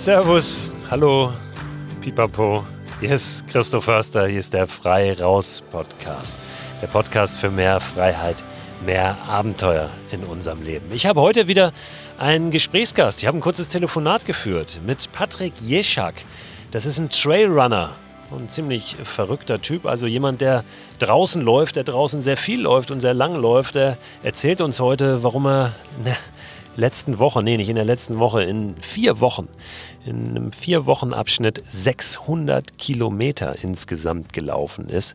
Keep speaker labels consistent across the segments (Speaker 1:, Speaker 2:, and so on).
Speaker 1: Servus, Hallo, Pipapo. Hier ist Christoph Förster, hier ist der Frei Raus Podcast. Der Podcast für mehr Freiheit, mehr Abenteuer in unserem Leben. Ich habe heute wieder einen Gesprächsgast. Ich habe ein kurzes Telefonat geführt mit Patrick Jeschak. Das ist ein Trailrunner ein ziemlich verrückter Typ. Also jemand, der draußen läuft, der draußen sehr viel läuft und sehr lang läuft. Der erzählt uns heute, warum er ne, letzten Woche, nee, nicht in der letzten Woche, in vier Wochen, in einem vier Wochen Abschnitt 600 Kilometer insgesamt gelaufen ist.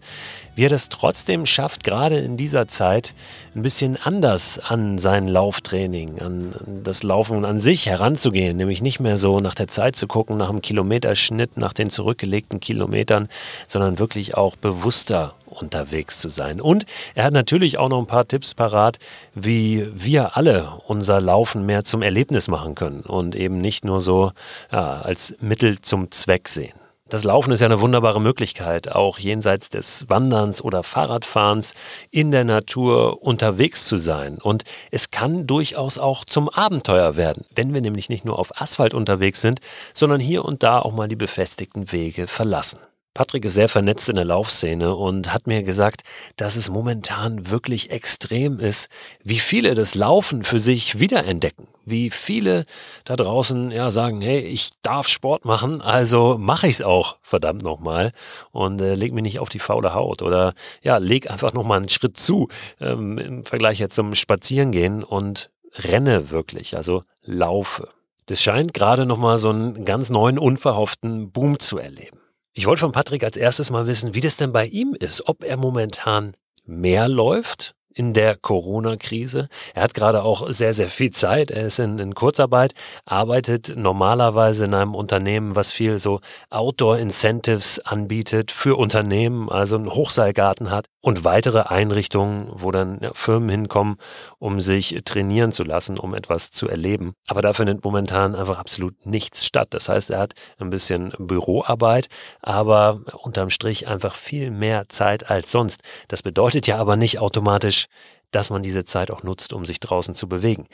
Speaker 1: Wie er das trotzdem schafft, gerade in dieser Zeit ein bisschen anders an sein Lauftraining, an das Laufen an sich heranzugehen, nämlich nicht mehr so nach der Zeit zu gucken, nach dem Kilometerschnitt, nach den zurückgelegten Kilometern, sondern wirklich auch bewusster unterwegs zu sein. Und er hat natürlich auch noch ein paar Tipps parat, wie wir alle unser Laufen mehr zum Erlebnis machen können und eben nicht nur so ja, als Mittel zum Zweck sehen. Das Laufen ist ja eine wunderbare Möglichkeit, auch jenseits des Wanderns oder Fahrradfahrens in der Natur unterwegs zu sein. Und es kann durchaus auch zum Abenteuer werden, wenn wir nämlich nicht nur auf Asphalt unterwegs sind, sondern hier und da auch mal die befestigten Wege verlassen. Patrick ist sehr vernetzt in der Laufszene und hat mir gesagt, dass es momentan wirklich extrem ist, wie viele das Laufen für sich wiederentdecken. Wie viele da draußen ja sagen, hey, ich darf Sport machen, also mache ich es auch, verdammt nochmal. Und äh, leg mir nicht auf die faule Haut. Oder ja, leg einfach nochmal einen Schritt zu ähm, im Vergleich jetzt zum Spazierengehen und renne wirklich, also laufe. Das scheint gerade nochmal so einen ganz neuen, unverhofften Boom zu erleben. Ich wollte von Patrick als erstes mal wissen, wie das denn bei ihm ist, ob er momentan mehr läuft in der Corona-Krise. Er hat gerade auch sehr, sehr viel Zeit. Er ist in, in, Kurzarbeit, arbeitet normalerweise in einem Unternehmen, was viel so Outdoor-Incentives anbietet für Unternehmen, also einen Hochseilgarten hat und weitere Einrichtungen, wo dann ja, Firmen hinkommen, um sich trainieren zu lassen, um etwas zu erleben. Aber dafür nimmt momentan einfach absolut nichts statt. Das heißt, er hat ein bisschen Büroarbeit, aber unterm Strich einfach viel mehr Zeit als sonst. Das bedeutet ja aber nicht automatisch, dass man diese Zeit auch nutzt, um sich draußen zu bewegen.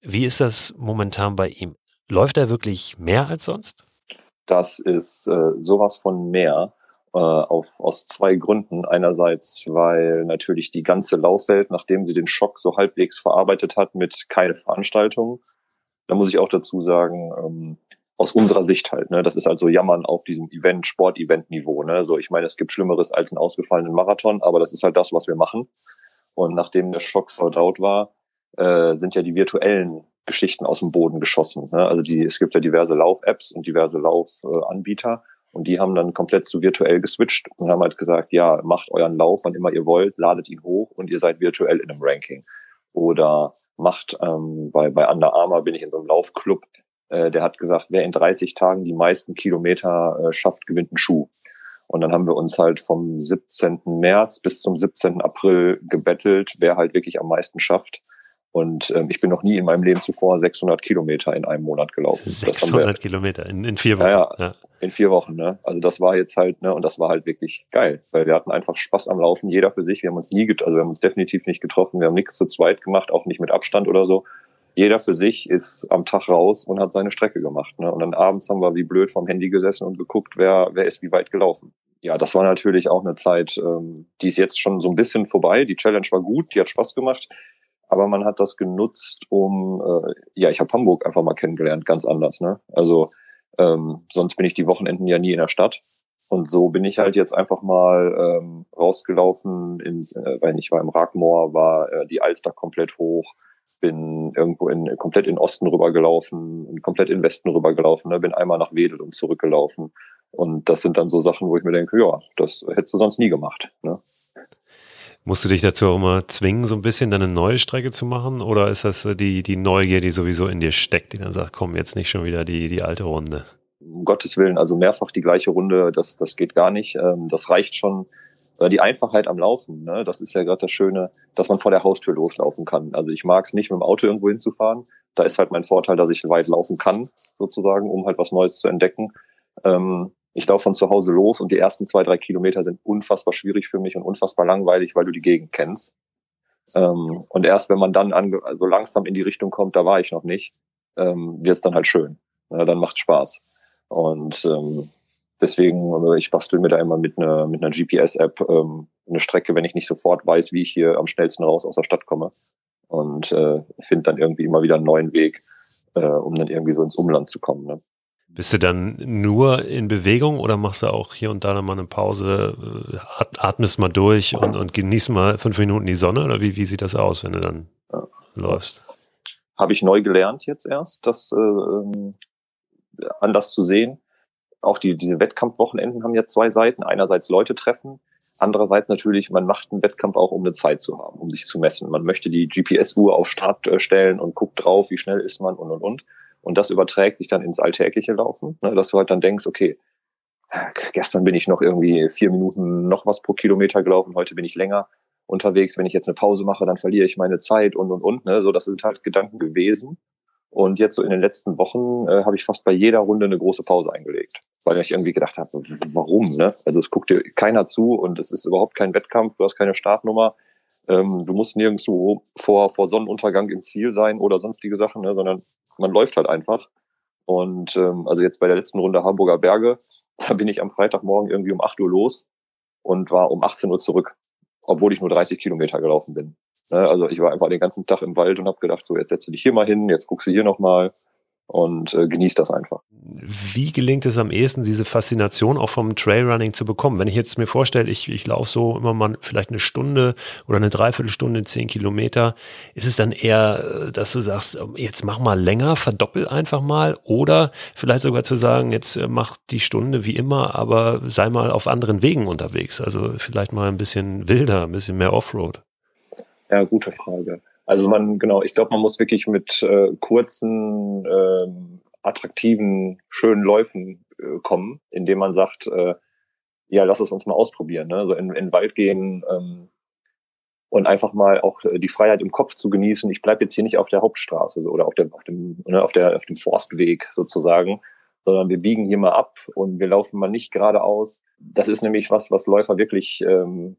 Speaker 1: Wie ist das momentan bei ihm? Läuft er wirklich mehr als sonst?
Speaker 2: Das ist äh, sowas von mehr. Äh, auf, aus zwei Gründen. Einerseits, weil natürlich die ganze Laufwelt, nachdem sie den Schock so halbwegs verarbeitet hat mit keine Veranstaltungen, da muss ich auch dazu sagen, ähm, aus unserer Sicht halt, ne, das ist also Jammern auf diesem Event, Sport-Event-Niveau, ne, so ich meine, es gibt Schlimmeres als einen ausgefallenen Marathon, aber das ist halt das, was wir machen. Und nachdem der Schock verdaut war, äh, sind ja die virtuellen Geschichten aus dem Boden geschossen. Ne? Also die, es gibt ja diverse Lauf-Apps und diverse Laufanbieter. Und die haben dann komplett zu virtuell geswitcht und haben halt gesagt, ja, macht euren Lauf, wann immer ihr wollt, ladet ihn hoch und ihr seid virtuell in einem Ranking. Oder macht, ähm, bei, bei Under Armour bin ich in so einem Laufclub, äh, der hat gesagt, wer in 30 Tagen die meisten Kilometer äh, schafft, gewinnt einen Schuh. Und dann haben wir uns halt vom 17. März bis zum 17. April gebettelt, wer halt wirklich am meisten schafft. Und ähm, ich bin noch nie in meinem Leben zuvor 600 Kilometer in einem Monat gelaufen.
Speaker 1: 600 wir, Kilometer in, in vier Wochen.
Speaker 2: Ja, ja, in vier Wochen. Ne? Also das war jetzt halt, ne, und das war halt wirklich geil, weil wir hatten einfach Spaß am Laufen, jeder für sich. Wir haben uns nie, also wir haben uns definitiv nicht getroffen. Wir haben nichts zu zweit gemacht, auch nicht mit Abstand oder so. Jeder für sich ist am Tag raus und hat seine Strecke gemacht. Ne? Und dann abends haben wir wie blöd vom Handy gesessen und geguckt, wer, wer ist wie weit gelaufen ja, das war natürlich auch eine Zeit, ähm, die ist jetzt schon so ein bisschen vorbei. Die Challenge war gut, die hat Spaß gemacht, aber man hat das genutzt, um, äh, ja, ich habe Hamburg einfach mal kennengelernt, ganz anders. Ne? Also ähm, sonst bin ich die Wochenenden ja nie in der Stadt. Und so bin ich halt jetzt einfach mal ähm, rausgelaufen, ins, äh, weil ich war im Ragmoor, war äh, die Alster komplett hoch, bin irgendwo in komplett in Osten rübergelaufen, komplett in Westen rübergelaufen, ne, bin einmal nach Wedel und zurückgelaufen. Und das sind dann so Sachen, wo ich mir denke, ja, das hättest du sonst nie gemacht. Ne?
Speaker 1: Musst du dich dazu auch immer zwingen, so ein bisschen dann eine neue Strecke zu machen? Oder ist das die, die Neugier, die sowieso in dir steckt, die dann sagt, komm, jetzt nicht schon wieder die, die alte Runde?
Speaker 2: Um Gottes Willen, also mehrfach die gleiche Runde, das, das geht gar nicht. Ähm, das reicht schon. Äh, die Einfachheit am Laufen, ne? das ist ja gerade das Schöne, dass man vor der Haustür loslaufen kann. Also ich mag es nicht, mit dem Auto irgendwo hinzufahren. Da ist halt mein Vorteil, dass ich weit laufen kann, sozusagen, um halt was Neues zu entdecken. Ähm, ich laufe von zu Hause los und die ersten zwei, drei Kilometer sind unfassbar schwierig für mich und unfassbar langweilig, weil du die Gegend kennst. Ähm, und erst wenn man dann ange also langsam in die Richtung kommt, da war ich noch nicht, ähm, wird es dann halt schön. Ja, dann macht Spaß. Und ähm, deswegen, äh, ich bastel mir da immer mit einer, mit einer GPS-App ähm, eine Strecke, wenn ich nicht sofort weiß, wie ich hier am schnellsten raus aus der Stadt komme. Und äh, finde dann irgendwie immer wieder einen neuen Weg, äh, um dann irgendwie so ins Umland zu kommen. Ne?
Speaker 1: Bist du dann nur in Bewegung oder machst du auch hier und da mal eine Pause, äh, atmest mal durch und, und genießt mal fünf Minuten die Sonne oder wie, wie sieht das aus, wenn du dann ja. läufst?
Speaker 2: Habe ich neu gelernt jetzt erst, das äh, ähm, anders zu sehen. Auch die, diese Wettkampfwochenenden haben ja zwei Seiten. Einerseits Leute treffen, andererseits natürlich, man macht einen Wettkampf auch, um eine Zeit zu haben, um sich zu messen. Man möchte die GPS-Uhr auf Start äh, stellen und guckt drauf, wie schnell ist man und und und. Und das überträgt sich dann ins alltägliche Laufen, ne, dass du halt dann denkst, okay, gestern bin ich noch irgendwie vier Minuten noch was pro Kilometer gelaufen, heute bin ich länger unterwegs. Wenn ich jetzt eine Pause mache, dann verliere ich meine Zeit und und und. Ne? So, das sind halt Gedanken gewesen. Und jetzt so in den letzten Wochen äh, habe ich fast bei jeder Runde eine große Pause eingelegt, weil ich irgendwie gedacht habe, warum? Ne? Also es guckt dir keiner zu und es ist überhaupt kein Wettkampf, du hast keine Startnummer. Ähm, du musst nirgendwo vor, vor Sonnenuntergang im Ziel sein oder sonstige Sachen, ne, sondern man läuft halt einfach. Und ähm, also jetzt bei der letzten Runde Hamburger Berge, da bin ich am Freitagmorgen irgendwie um 8 Uhr los und war um 18 Uhr zurück, obwohl ich nur 30 Kilometer gelaufen bin. Ne, also ich war einfach den ganzen Tag im Wald und habe gedacht, so jetzt setze dich hier mal hin, jetzt guckst du hier nochmal und äh, genießt das einfach.
Speaker 1: Wie gelingt es am ehesten, diese Faszination auch vom Trailrunning zu bekommen? Wenn ich jetzt mir vorstelle, ich, ich laufe so immer mal vielleicht eine Stunde oder eine Dreiviertelstunde, zehn Kilometer, ist es dann eher, äh, dass du sagst, jetzt mach mal länger, verdoppel einfach mal oder vielleicht sogar zu sagen, jetzt äh, mach die Stunde wie immer, aber sei mal auf anderen Wegen unterwegs, also vielleicht mal ein bisschen wilder, ein bisschen mehr Offroad.
Speaker 2: Ja, gute Frage. Also man, genau, ich glaube, man muss wirklich mit äh, kurzen, äh, attraktiven, schönen Läufen äh, kommen, indem man sagt, äh, ja, lass es uns mal ausprobieren. Ne? So in, in den Wald gehen ähm, und einfach mal auch äh, die Freiheit im Kopf zu genießen. Ich bleib jetzt hier nicht auf der Hauptstraße so, oder auf dem, auf dem, ne, auf der, auf dem Forstweg sozusagen, sondern wir biegen hier mal ab und wir laufen mal nicht geradeaus. Das ist nämlich was, was Läufer wirklich ähm,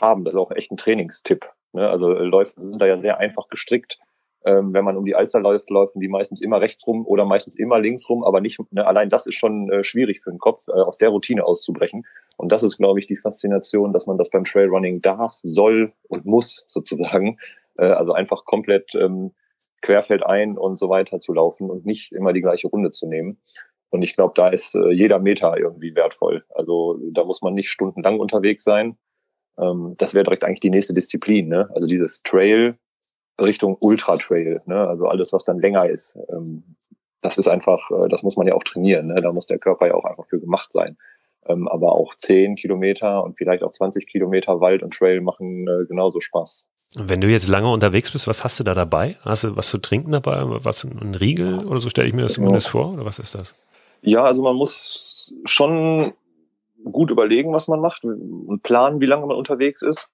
Speaker 2: haben. Das ist auch echt ein Trainingstipp. Ne? Also äh, Läufe sind da ja sehr einfach gestrickt. Ähm, wenn man um die Alster läuft, laufen die meistens immer rechts rum oder meistens immer links rum, aber nicht, ne, allein das ist schon äh, schwierig für den Kopf, äh, aus der Routine auszubrechen. Und das ist, glaube ich, die Faszination, dass man das beim Trailrunning darf, soll und muss sozusagen. Äh, also einfach komplett ähm, querfeldein und so weiter zu laufen und nicht immer die gleiche Runde zu nehmen. Und ich glaube, da ist äh, jeder Meter irgendwie wertvoll. Also da muss man nicht stundenlang unterwegs sein, ähm, das wäre direkt eigentlich die nächste Disziplin, ne? Also dieses Trail Richtung Ultra Trail, ne? Also alles, was dann länger ist. Ähm, das ist einfach, äh, das muss man ja auch trainieren, ne? Da muss der Körper ja auch einfach für gemacht sein. Ähm, aber auch 10 Kilometer und vielleicht auch 20 Kilometer Wald und Trail machen äh, genauso Spaß.
Speaker 1: Wenn du jetzt lange unterwegs bist, was hast du da dabei? Hast du was zu trinken dabei? Was, ein Riegel oder so stelle ich mir das zumindest ja. vor? Oder was ist das?
Speaker 2: Ja, also man muss schon gut überlegen, was man macht und planen, wie lange man unterwegs ist.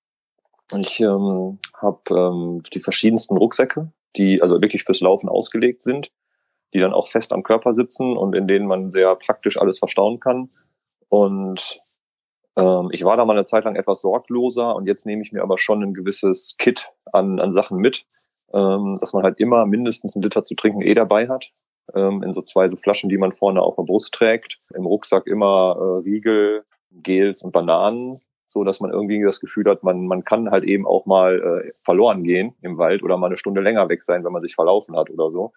Speaker 2: Ich ähm, habe ähm, die verschiedensten Rucksäcke, die also wirklich fürs Laufen ausgelegt sind, die dann auch fest am Körper sitzen und in denen man sehr praktisch alles verstauen kann. Und ähm, ich war da mal eine Zeit lang etwas sorgloser und jetzt nehme ich mir aber schon ein gewisses Kit an, an Sachen mit, ähm, dass man halt immer mindestens einen Liter zu trinken eh dabei hat ähm, in so zwei so Flaschen, die man vorne auf der Brust trägt. Im Rucksack immer äh, Riegel, Gels und Bananen, so dass man irgendwie das Gefühl hat, man, man kann halt eben auch mal äh, verloren gehen im Wald oder mal eine Stunde länger weg sein, wenn man sich verlaufen hat oder so.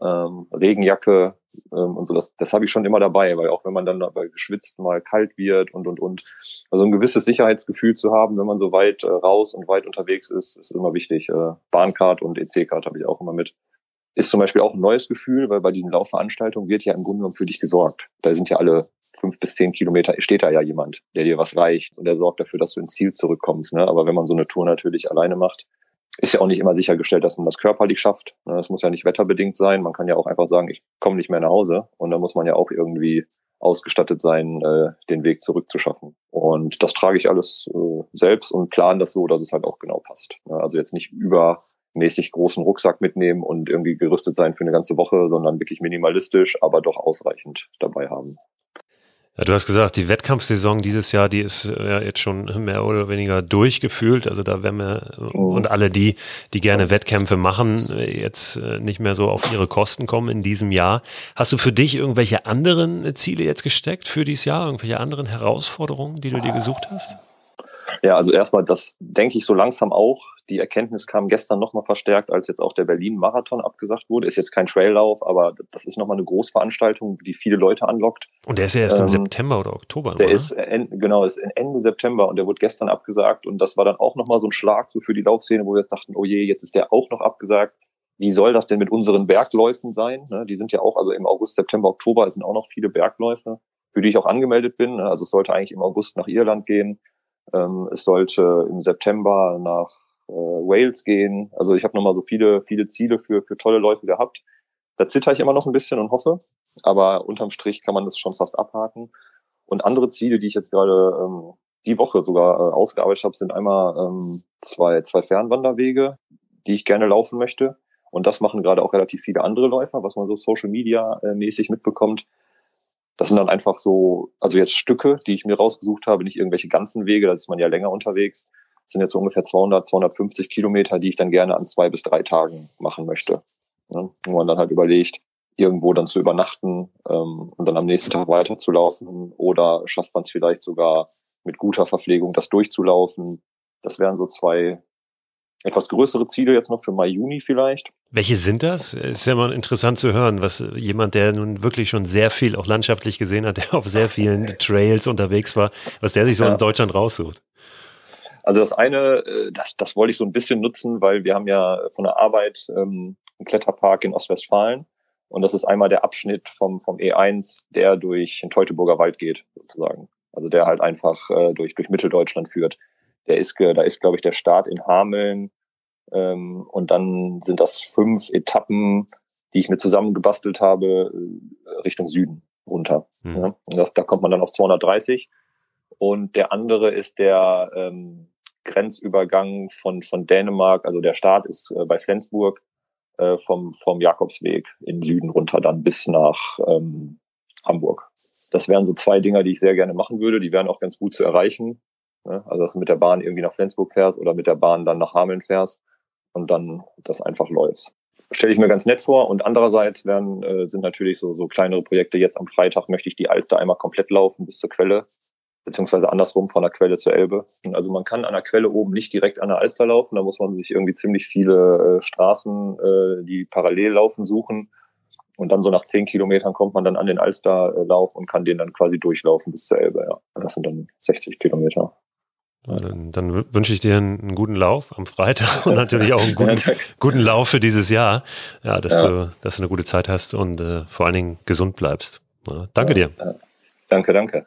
Speaker 2: Ähm, Regenjacke ähm, und so, das, das habe ich schon immer dabei, weil auch wenn man dann dabei geschwitzt mal kalt wird und und und. Also ein gewisses Sicherheitsgefühl zu haben, wenn man so weit äh, raus und weit unterwegs ist, ist immer wichtig. Äh, Bahncard und EC-Card habe ich auch immer mit ist zum Beispiel auch ein neues Gefühl, weil bei diesen Laufveranstaltungen wird ja im Grunde genommen für dich gesorgt. Da sind ja alle fünf bis zehn Kilometer, steht da ja jemand, der dir was reicht und der sorgt dafür, dass du ins Ziel zurückkommst. Ne? Aber wenn man so eine Tour natürlich alleine macht, ist ja auch nicht immer sichergestellt, dass man das körperlich schafft. Ne? Muss ja nicht wetterbedingt sein. Man kann ja auch einfach sagen, ich komme nicht mehr nach Hause. Und da muss man ja auch irgendwie ausgestattet sein, äh, den Weg zurückzuschaffen. Und das trage ich alles äh, selbst und plane das so, dass es halt auch genau passt. Ne? Also jetzt nicht über mäßig großen Rucksack mitnehmen und irgendwie gerüstet sein für eine ganze Woche, sondern wirklich minimalistisch, aber doch ausreichend dabei haben.
Speaker 1: Ja, du hast gesagt, die Wettkampfsaison dieses Jahr, die ist ja jetzt schon mehr oder weniger durchgefühlt. Also da werden wir mhm. und alle die, die gerne Wettkämpfe machen, jetzt äh, nicht mehr so auf ihre Kosten kommen in diesem Jahr. Hast du für dich irgendwelche anderen Ziele jetzt gesteckt für dieses Jahr? Irgendwelche anderen Herausforderungen, die du dir gesucht hast?
Speaker 2: Ja, also erstmal, das denke ich so langsam auch. Die Erkenntnis kam gestern nochmal verstärkt, als jetzt auch der Berlin-Marathon abgesagt wurde. Ist jetzt kein Traillauf, aber das ist nochmal eine Großveranstaltung, die viele Leute anlockt.
Speaker 1: Und der ist ja erst ähm, im September oder Oktober.
Speaker 2: Der oder? ist, genau, ist Ende September und der wurde gestern abgesagt. Und das war dann auch nochmal so ein Schlag so für die Laufszene, wo wir jetzt dachten, oh je, jetzt ist der auch noch abgesagt. Wie soll das denn mit unseren Bergläufen sein? Ne, die sind ja auch, also im August, September, Oktober sind auch noch viele Bergläufe, für die ich auch angemeldet bin. Also es sollte eigentlich im August nach Irland gehen. Ähm, es sollte im September nach äh, Wales gehen. Also ich habe nochmal so viele, viele Ziele für, für tolle Läufe gehabt. Da zitter ich immer noch ein bisschen und hoffe, aber unterm Strich kann man das schon fast abhaken. Und andere Ziele, die ich jetzt gerade ähm, die Woche sogar äh, ausgearbeitet habe, sind einmal ähm, zwei, zwei Fernwanderwege, die ich gerne laufen möchte. Und das machen gerade auch relativ viele andere Läufer, was man so Social Media äh, mäßig mitbekommt. Das sind dann einfach so, also jetzt Stücke, die ich mir rausgesucht habe, nicht irgendwelche ganzen Wege, da ist man ja länger unterwegs. Das sind jetzt so ungefähr 200, 250 Kilometer, die ich dann gerne an zwei bis drei Tagen machen möchte. Ja, wo man dann halt überlegt, irgendwo dann zu übernachten ähm, und dann am nächsten Tag weiterzulaufen oder schafft man es vielleicht sogar mit guter Verpflegung, das durchzulaufen. Das wären so zwei etwas größere Ziele jetzt noch für Mai, Juni vielleicht.
Speaker 1: Welche sind das? Ist ja mal interessant zu hören, was jemand, der nun wirklich schon sehr viel auch landschaftlich gesehen hat, der auf sehr vielen Trails unterwegs war, was der sich so ja. in Deutschland raussucht.
Speaker 2: Also das eine, äh, das, das wollte ich so ein bisschen nutzen, weil wir haben ja von der Arbeit ähm, einen Kletterpark in Ostwestfalen und das ist einmal der Abschnitt vom, vom E1, der durch den Teutoburger Wald geht, sozusagen. Also der halt einfach äh, durch, durch Mitteldeutschland führt. Der ist, da ist, glaube ich, der Start in Hameln. Ähm, und dann sind das fünf Etappen, die ich mir zusammengebastelt habe, äh, Richtung Süden runter. Mhm. Ja, das, da kommt man dann auf 230. Und der andere ist der ähm, Grenzübergang von, von Dänemark. Also der Start ist äh, bei Flensburg äh, vom, vom Jakobsweg in Süden runter dann bis nach ähm, Hamburg. Das wären so zwei Dinger, die ich sehr gerne machen würde. Die wären auch ganz gut zu erreichen. Ne? Also dass du mit der Bahn irgendwie nach Flensburg fährst oder mit der Bahn dann nach Hameln fährst und dann das einfach läufst. Stelle ich mir ganz nett vor. Und andererseits werden, äh, sind natürlich so, so kleinere Projekte. Jetzt am Freitag möchte ich die Alster einmal komplett laufen bis zur Quelle, beziehungsweise andersrum von der Quelle zur Elbe. Also man kann an der Quelle oben nicht direkt an der Alster laufen. Da muss man sich irgendwie ziemlich viele äh, Straßen, äh, die parallel laufen, suchen. Und dann so nach zehn Kilometern kommt man dann an den Alsterlauf und kann den dann quasi durchlaufen bis zur Elbe. Ja, das sind dann 60 Kilometer.
Speaker 1: Dann, dann wünsche ich dir einen, guten Lauf am Freitag und natürlich auch einen guten, guten Lauf für dieses Jahr. Ja, dass, ja. Du, dass du eine gute Zeit hast und äh, vor allen Dingen gesund bleibst. Ja, danke dir.
Speaker 2: Danke, danke.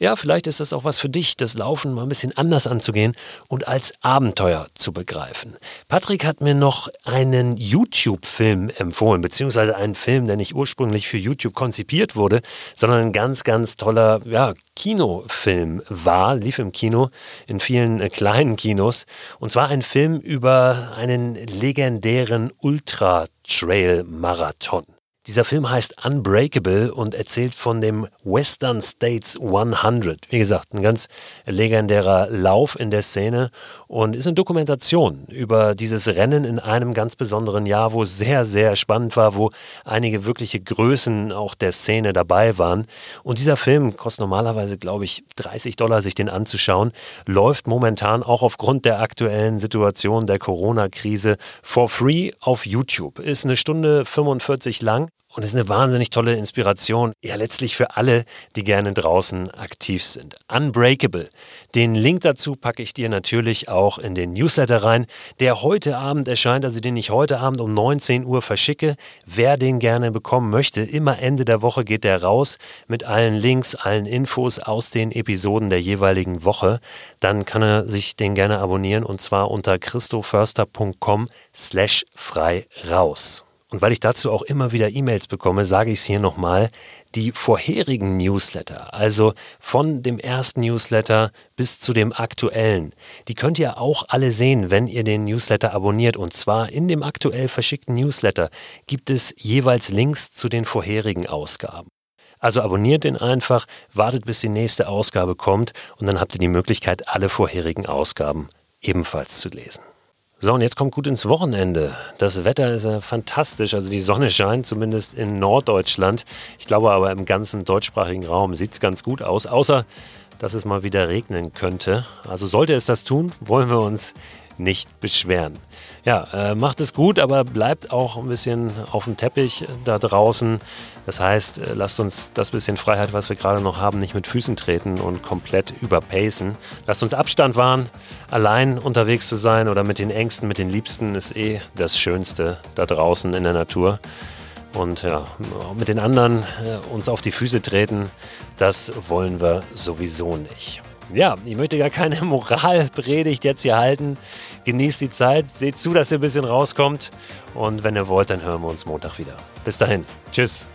Speaker 1: Ja, vielleicht ist das auch was für dich, das Laufen mal ein bisschen anders anzugehen und als Abenteuer zu begreifen. Patrick hat mir noch einen YouTube-Film empfohlen, beziehungsweise einen Film, der nicht ursprünglich für YouTube konzipiert wurde, sondern ein ganz, ganz toller ja, Kinofilm war, lief im Kino, in vielen äh, kleinen Kinos. Und zwar ein Film über einen legendären Ultra-Trail-Marathon. Dieser Film heißt Unbreakable und erzählt von dem Western States 100. Wie gesagt, ein ganz legendärer Lauf in der Szene und ist eine Dokumentation über dieses Rennen in einem ganz besonderen Jahr, wo es sehr, sehr spannend war, wo einige wirkliche Größen auch der Szene dabei waren. Und dieser Film kostet normalerweise, glaube ich, 30 Dollar, sich den anzuschauen, läuft momentan auch aufgrund der aktuellen Situation der Corona-Krise for free auf YouTube. Ist eine Stunde 45 lang und ist eine wahnsinnig tolle Inspiration, ja letztlich für alle, die gerne draußen aktiv sind. Unbreakable. Den Link dazu packe ich dir natürlich auch in den Newsletter rein, der heute Abend erscheint, also den ich heute Abend um 19 Uhr verschicke. Wer den gerne bekommen möchte, immer Ende der Woche geht der raus mit allen Links, allen Infos aus den Episoden der jeweiligen Woche. Dann kann er sich den gerne abonnieren und zwar unter christoförster.com slash frei raus. Und weil ich dazu auch immer wieder E-Mails bekomme, sage ich es hier nochmal, die vorherigen Newsletter, also von dem ersten Newsletter bis zu dem aktuellen, die könnt ihr auch alle sehen, wenn ihr den Newsletter abonniert. Und zwar in dem aktuell verschickten Newsletter gibt es jeweils Links zu den vorherigen Ausgaben. Also abonniert den einfach, wartet bis die nächste Ausgabe kommt und dann habt ihr die Möglichkeit, alle vorherigen Ausgaben ebenfalls zu lesen. So, und jetzt kommt gut ins Wochenende. Das Wetter ist ja fantastisch. Also die Sonne scheint zumindest in Norddeutschland. Ich glaube aber im ganzen deutschsprachigen Raum sieht es ganz gut aus, außer dass es mal wieder regnen könnte. Also sollte es das tun, wollen wir uns nicht beschweren. Ja, äh, macht es gut, aber bleibt auch ein bisschen auf dem Teppich da draußen. Das heißt, äh, lasst uns das bisschen Freiheit, was wir gerade noch haben, nicht mit Füßen treten und komplett überpacen. Lasst uns Abstand wahren. Allein unterwegs zu sein oder mit den Ängsten, mit den Liebsten ist eh das Schönste da draußen in der Natur. Und ja, mit den anderen äh, uns auf die Füße treten, das wollen wir sowieso nicht ja, ich möchte gar keine Moralpredigt jetzt hier halten. Genießt die Zeit, seht zu, dass ihr ein bisschen rauskommt. Und wenn ihr wollt, dann hören wir uns Montag wieder. Bis dahin. Tschüss.